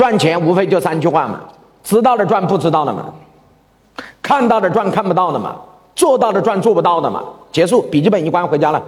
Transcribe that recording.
赚钱无非就三句话嘛。知道的赚不知道的嘛。看到的赚看不到的嘛。做到的赚做不到的嘛。结束笔记本一关回家了。